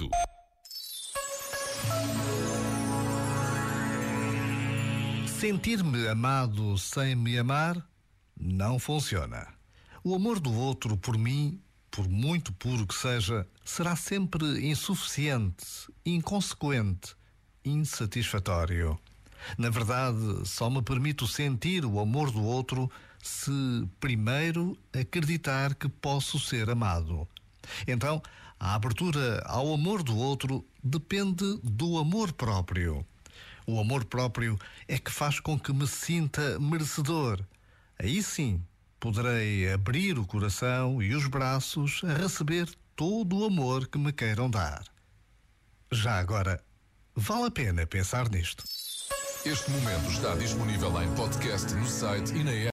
8. Sentir-me amado sem me amar não funciona. O amor do outro por mim, por muito puro que seja, será sempre insuficiente, inconsequente, insatisfatório. Na verdade, só me permito sentir o amor do outro se primeiro acreditar que posso ser amado. Então, a abertura ao amor do outro depende do amor próprio. O amor próprio é que faz com que me sinta merecedor. Aí sim poderei abrir o coração e os braços a receber todo o amor que me queiram dar. Já agora, vale a pena pensar nisto. Este momento está disponível em podcast no site e na app.